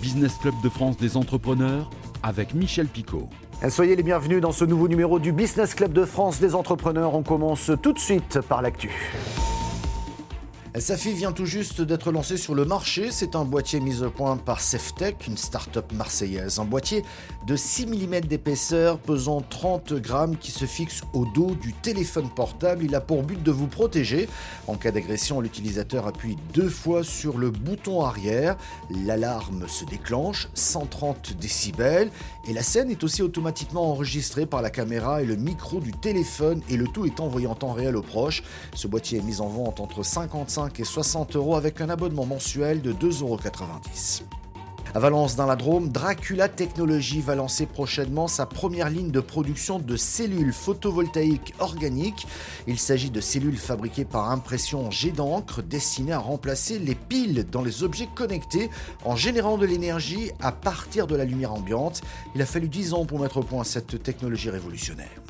Business Club de France des entrepreneurs avec Michel Picot. Soyez les bienvenus dans ce nouveau numéro du Business Club de France des entrepreneurs. On commence tout de suite par l'actu. Safi vient tout juste d'être lancé sur le marché. C'est un boîtier mis au point par Ceftech, une start-up marseillaise. Un boîtier de 6 mm d'épaisseur, pesant 30 grammes, qui se fixe au dos du téléphone portable. Il a pour but de vous protéger. En cas d'agression, l'utilisateur appuie deux fois sur le bouton arrière. L'alarme se déclenche, 130 décibels. Et la scène est aussi automatiquement enregistrée par la caméra et le micro du téléphone. Et le tout est envoyé en temps réel aux proches. Ce boîtier est mis en vente entre 55 et 60 euros avec un abonnement mensuel de 2,90 euros. À Valence dans la Drôme, Dracula Technologies va lancer prochainement sa première ligne de production de cellules photovoltaïques organiques. Il s'agit de cellules fabriquées par impression jet d'encre destinées à remplacer les piles dans les objets connectés en générant de l'énergie à partir de la lumière ambiante. Il a fallu 10 ans pour mettre au point cette technologie révolutionnaire.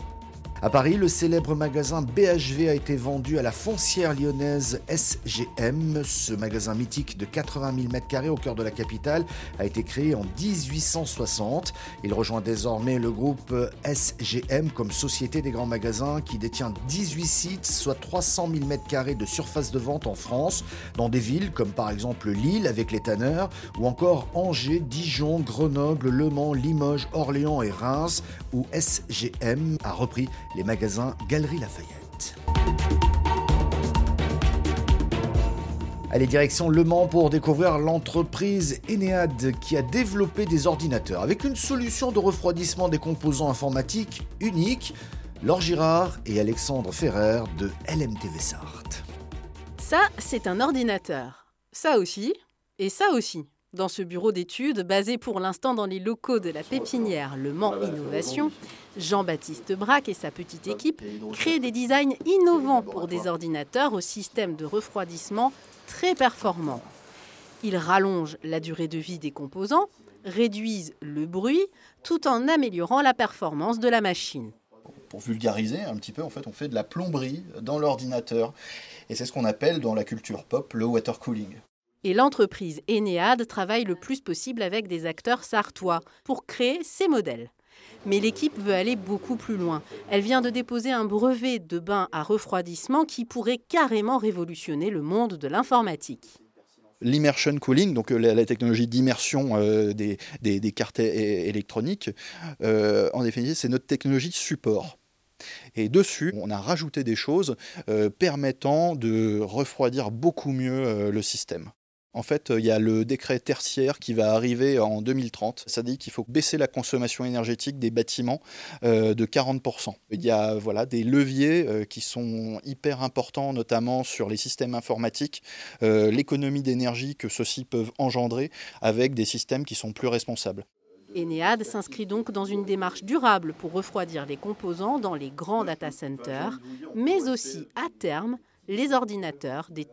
À Paris, le célèbre magasin BHV a été vendu à la foncière lyonnaise SGM. Ce magasin mythique de 80 000 m2 au cœur de la capitale a été créé en 1860. Il rejoint désormais le groupe SGM comme société des grands magasins qui détient 18 sites, soit 300 000 m2 de surface de vente en France, dans des villes comme par exemple Lille avec les tanneurs, ou encore Angers, Dijon, Grenoble, Le Mans, Limoges, Orléans et Reims, où SGM a repris les magasins Galerie Lafayette. Allez, direction Le Mans pour découvrir l'entreprise Enead qui a développé des ordinateurs avec une solution de refroidissement des composants informatiques unique. Laure Girard et Alexandre Ferrer de LMTV Sarthe. Ça, c'est un ordinateur. Ça aussi, et ça aussi. Dans ce bureau d'études, basé pour l'instant dans les locaux de la pépinière Le Mans Innovation, Jean-Baptiste Braque et sa petite équipe créent des designs innovants pour des ordinateurs au système de refroidissement très performants. Ils rallongent la durée de vie des composants, réduisent le bruit, tout en améliorant la performance de la machine. Pour vulgariser un petit peu, en fait, on fait de la plomberie dans l'ordinateur. Et c'est ce qu'on appelle dans la culture pop le water cooling. Et l'entreprise Enead travaille le plus possible avec des acteurs sartois pour créer ces modèles. Mais l'équipe veut aller beaucoup plus loin. Elle vient de déposer un brevet de bain à refroidissement qui pourrait carrément révolutionner le monde de l'informatique l'immersion cooling, donc euh, la, technologie d'immersion euh, des, cartes électroniques, euh, en définitive, c'est notre technologie support. Et dessus, on a rajouté des choses permettant de refroidir beaucoup mieux le système. En fait, il y a le décret tertiaire qui va arriver en 2030. Ça dit qu'il faut baisser la consommation énergétique des bâtiments euh, de 40%. Il y a des leviers euh, qui sont hyper importants, notamment sur les systèmes informatiques, euh, l'économie d'énergie que ceux-ci peuvent engendrer avec des systèmes qui sont plus responsables. Enead s'inscrit donc dans une démarche durable pour refroidir les composants dans les grands data centers, mais aussi à terme les ordinateurs des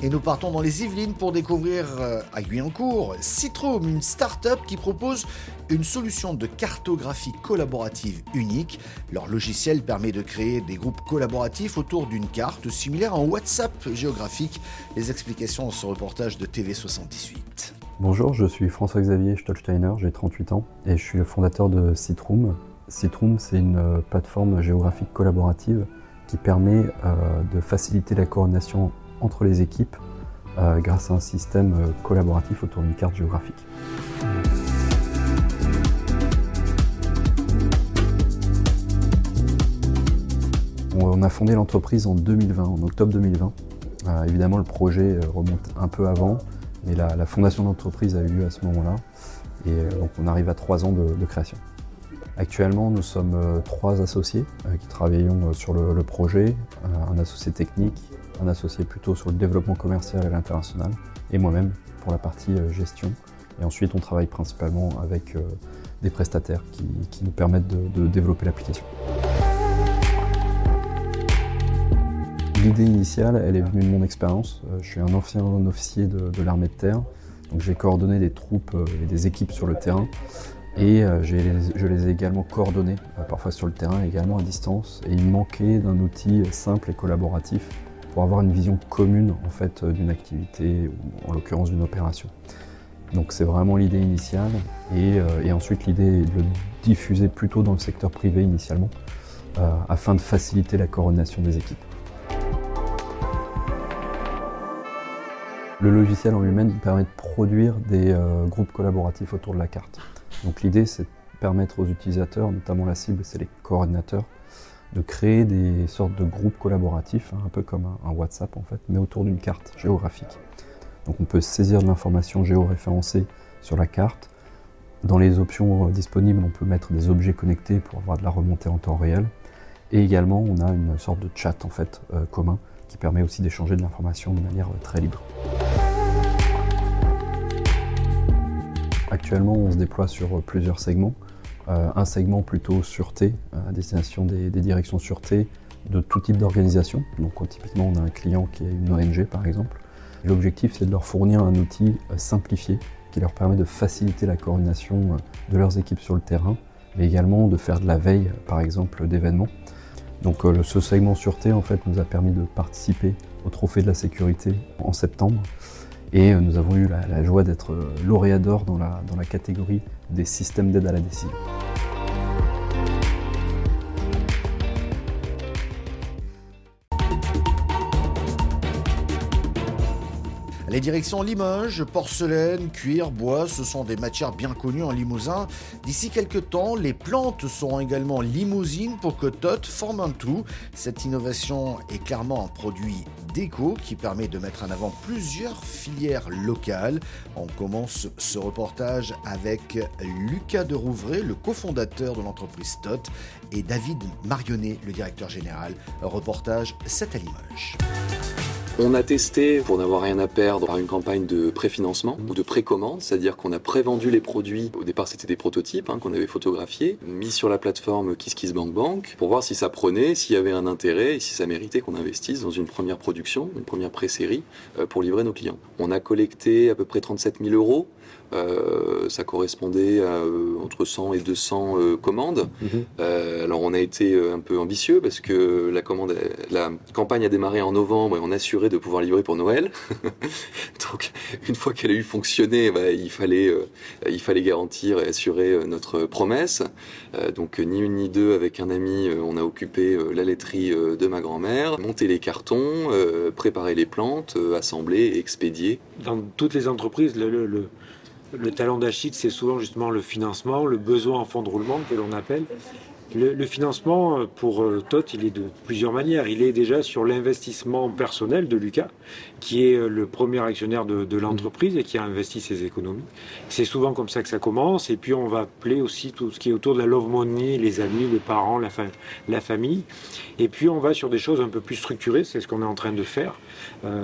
Et nous partons dans les Yvelines pour découvrir euh, à Guyancourt Citrom, une start-up qui propose une solution de cartographie collaborative unique. Leur logiciel permet de créer des groupes collaboratifs autour d'une carte similaire à un WhatsApp géographique. Les explications dans ce reportage de TV78. Bonjour, je suis François-Xavier Stolsteiner, j'ai 38 ans et je suis le fondateur de Citroom. Citroom, c'est une euh, plateforme géographique collaborative qui permet euh, de faciliter la coordination entre les équipes euh, grâce à un système collaboratif autour d'une carte géographique. On a fondé l'entreprise en 2020, en octobre 2020. évidemment, le projet remonte un peu avant, mais la, fondation de l'entreprise a eu lieu à ce moment-là. Et donc, on arrive à trois ans de création. Actuellement, nous sommes euh, trois associés euh, qui travaillons euh, sur le, projet, un associé technique, un associé plutôt sur le développement commercial à l'international, et moi-même pour la partie gestion. Et ensuite, on travaille principalement avec des prestataires qui, nous permettent de, développer l'application. L'idée initiale, elle est venue de mon expérience. Je suis un ancien officier de, de l'armée de terre, donc j'ai coordonné des troupes et des équipes sur le terrain et euh, je les ai également coordonnés, euh, parfois sur le terrain, également à distance. Et il manquait d'un outil simple et collaboratif pour avoir une vision commune en fait d'une activité ou en l'occurrence d'une opération. Donc c'est vraiment l'idée initiale et, ensuite l'idée de le diffuser plutôt dans le secteur privé initialement afin de faciliter la coordination des équipes. Le logiciel en lui-même permet de produire des euh, groupes collaboratifs autour de la carte. Donc l'idée, c'est de permettre aux utilisateurs, notamment la cible, c'est les coordinateurs, de créer des sortes de groupes collaboratifs, hein, un peu comme un, WhatsApp en fait, mais autour d'une carte géographique. Donc on peut saisir de l'information géoréférencée sur la carte. Dans les options euh, disponibles, on peut mettre des objets connectés pour avoir de la remontée en temps réel. Et également, on a une sorte de chat en fait euh, commun qui permet aussi d'échanger de l'information de manière très libre. Actuellement, on se déploie sur plusieurs segments. Euh, un segment plutôt sûreté, à destination des, directions sûreté de tout type d'organisation. Donc typiquement, on a un client qui est une ONG par exemple. L'objectif, c'est de leur fournir un outil euh, simplifié qui leur permet de faciliter la coordination euh, de leurs équipes sur le terrain, mais également de faire de la veille, par exemple, d'événements. Donc ce segment sûreté en fait nous a permis de participer au trophée de la sécurité en septembre. Et euh, nous avons eu la, joie d'être euh, lauréat d'or dans la, dans la catégorie des systèmes d'aide à la décision. Les directions Limoges, porcelaine, cuir, bois, ce sont des matières bien connues en Limousin. D'ici quelques temps, les plantes seront également limousines pour que TOT forme un tout. Cette innovation est clairement un produit déco qui permet de mettre en avant plusieurs filières locales. On commence ce reportage avec Lucas de Rouvray, le cofondateur de l'entreprise TOT, et David Marionnet, le directeur général. reportage 7 à Limoges. On a testé, pour n'avoir rien à perdre, une campagne de préfinancement ou de précommande, c'est-à-dire qu'on a prévendu les produits. Au départ, c'était des prototypes hein, qu'on avait photographiés, mis sur la plateforme KissKissBankBank pour voir si ça prenait, s'il y avait un intérêt et si ça méritait qu'on investisse dans une première production, une première pré-série euh, pour livrer nos clients. On a collecté à peu près 37 000 euros euh, ça correspondait à euh, entre 100 et 200 euh, commandes. Mhm. alors on a été un peu ambitieux parce que la commande, la campagne a démarré en novembre et on assurait de pouvoir livrer pour Noël. Donc une fois qu'elle a eu fonctionné, bah, il fallait il fallait garantir et assurer notre promesse. donc ni une ni deux avec un ami, on a occupé la laiterie de ma grand-mère, monté les cartons, préparé les plantes, assemblé et expédié. Dans toutes les entreprises, le talent d'Achille, c'est souvent justement le financement, le besoin en fonds de roulement que l'on appelle. Le, financement euh, pour euh, TOT, il est de plusieurs manières. Il est déjà sur l'investissement personnel de Lucas, qui est euh, le premier actionnaire de, l'entreprise et qui a investi ses économies. C'est souvent comme ça que ça commence. Et puis on va appeler aussi tout ce qui est autour de la love money, les amis, les parents, la, la famille. Et puis on va sur des choses un peu plus structurées. C'est ce qu'on est en train de faire.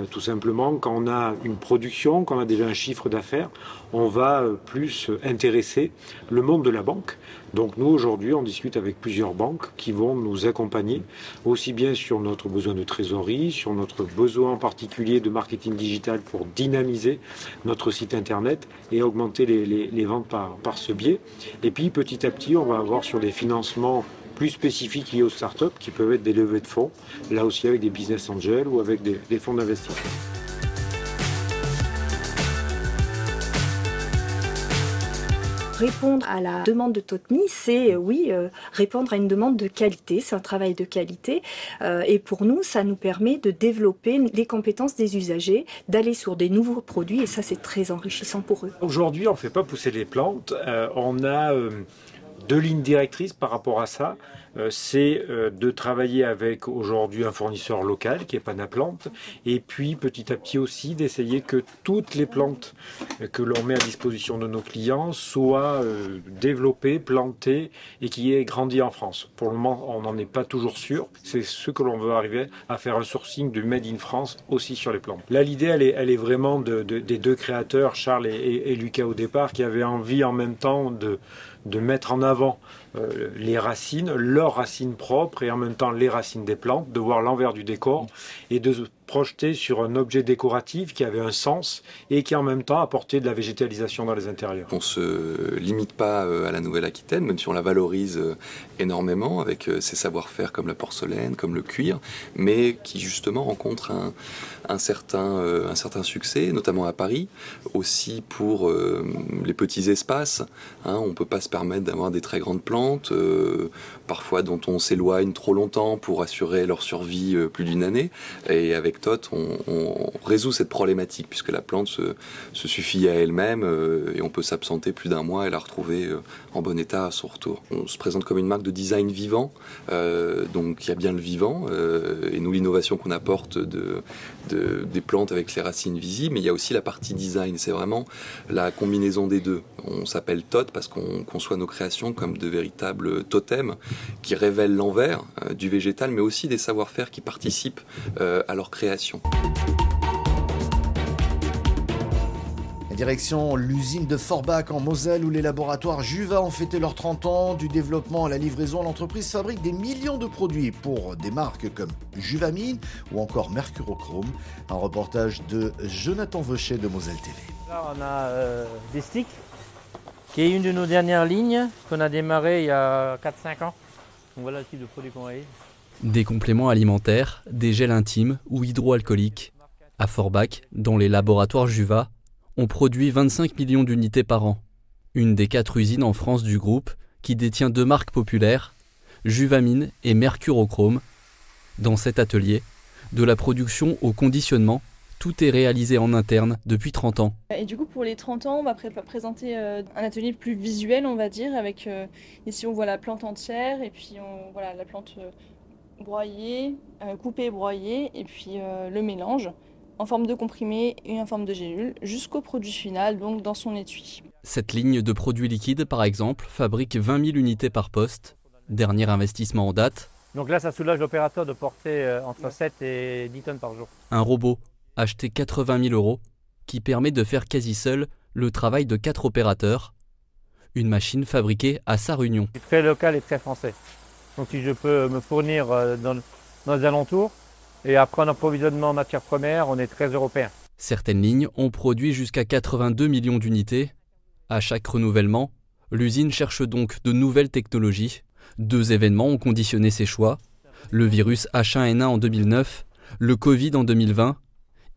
tout simplement, quand on a une production, quand on a déjà un chiffre d'affaires, on va plus intéresser le monde de la banque. Donc nous, aujourd'hui, on discute avec plusieurs banques qui vont nous accompagner, aussi bien sur notre besoin de trésorerie, sur notre besoin en particulier de marketing digital pour dynamiser notre site internet et augmenter les, ventes par, ce biais. Et puis petit à petit, on va avoir sur des financements plus spécifiques liés aux startups qui peuvent être des levées de fonds, là aussi avec des business angels ou avec des fonds d'investissement. Répondre à la demande de Totmi, c'est euh, oui, euh, répondre à une demande de qualité, c'est un travail de qualité. Euh, et pour nous, ça nous permet de développer les compétences des usagers, d'aller sur des nouveaux produits, et ça c'est très enrichissant pour eux. Aujourd'hui, on ne fait pas pousser les plantes, on a deux lignes directrices par rapport à ça. Euh, c'est euh, de travailler avec aujourd'hui un fournisseur local qui est Panaplante et puis petit à petit aussi d'essayer que toutes les plantes que l'on met à disposition de nos clients soient euh, développées, plantées et qui aient grandi en France. Pour le moment, on n'en est pas toujours sûr. C'est ce que l'on veut arriver à faire un sourcing du Made in France aussi sur les plantes. Là, l'idée, elle est, elle est vraiment de, des deux créateurs, Charles et, et Lucas au départ, qui avaient envie en même temps de de mettre en avant euh, les racines, leurs racines propres et en même temps les racines des plantes, de voir l'envers du décor et de projeté sur un objet décoratif qui avait un sens et qui en même temps apportait de la végétalisation dans les intérieurs. On se limite pas euh, à la Nouvelle-Aquitaine, même si on la valorise euh, énormément avec euh, ses savoir-faire comme la porcelaine, comme le cuir, mais qui justement rencontre un, un certain, un certain succès, notamment à Paris, aussi pour les petits espaces. Hein, on ne peut pas se permettre d'avoir des très grandes plantes, parfois dont on s'éloigne trop longtemps pour assurer leur survie plus d'une année. Et avec on, résout cette problématique puisque la plante se, suffit à elle-même euh, et on peut s'absenter plus d'un mois et la retrouver euh, en bon état à son retour. On se présente comme une marque de design vivant, euh, donc il y a bien le vivant et nous l'innovation qu'on apporte de, des plantes avec les racines visibles, mais il y a aussi la partie design. C'est vraiment la combinaison des deux. On s'appelle TOT parce qu'on conçoit nos créations comme de véritables totems qui révèlent l'envers du végétal, mais aussi des savoir-faire qui participent à leur création Direction l'usine de Forbach en Moselle où les laboratoires Juva ont fêté leurs 30 ans. Du développement à la livraison, l'entreprise fabrique des millions de produits pour des marques comme Juvamine ou encore Mercurochrome. Un reportage de Jonathan Vaucher de Moselle TV. Là, on a euh, des sticks, qui est une de nos dernières lignes qu'on a démarré il y a 4-5 ans. Donc voilà le type de produit qu'on a des compléments alimentaires, des gels intimes ou hydroalcooliques. À Forbach, dans les laboratoires Juva, on produit 25 millions d'unités par an. Une des quatre usines en France du groupe qui détient deux marques populaires, Juvamine et Mercurochrome. Dans cet atelier, de la production au conditionnement, tout est réalisé en interne depuis 30 ans. Et du coup, pour les 30 ans, on va présenter euh, un atelier plus visuel, on va dire, avec euh, ici on voit la plante entière et puis on voilà la plante euh, broyer, euh, couper et broyer, et puis euh, le mélange en forme de comprimé et en forme de gélule jusqu'au produit final, donc dans son étui. Cette ligne de produits liquides, par exemple, fabrique 20 000 unités par poste. Dernier investissement en date. Donc là, ça soulage l'opérateur de porter euh, entre 7 et 10 tonnes par jour. Un robot, acheté 80 000 euros, qui permet de faire quasi seul le travail de 4 opérateurs. Une machine fabriquée à sa réunion. Très local et très français. Donc si je peux me fournir euh, dans, les alentours, et après un approvisionnement en matières premières, on est très européen. Certaines lignes ont produit jusqu'à 82 millions d'unités. À chaque renouvellement, l'usine cherche donc de nouvelles technologies. Deux événements ont conditionné ses choix. Le virus H1N1 en 2009, le Covid en 2020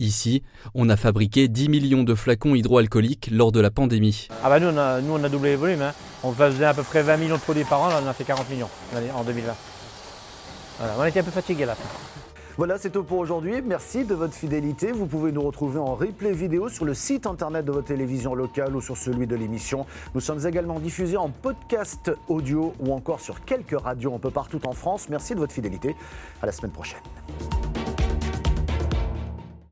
Ici, on a fabriqué 10 millions de flacons hydroalcooliques lors de la pandémie. Ah bah nous, on a, nous, on a doublé les volumes. Hein. On faisait à peu près 20 millions de produits par an, là on a fait 40 millions en 2020. Voilà, on était un peu fatigués là. Voilà, c'est tout pour aujourd'hui. Merci de votre fidélité. Vous pouvez nous retrouver en replay vidéo sur le site internet de votre télévision locale ou sur celui de l'émission. Nous sommes également diffusés en podcast audio ou encore sur quelques radios un peu partout en France. Merci de votre fidélité. À la semaine prochaine.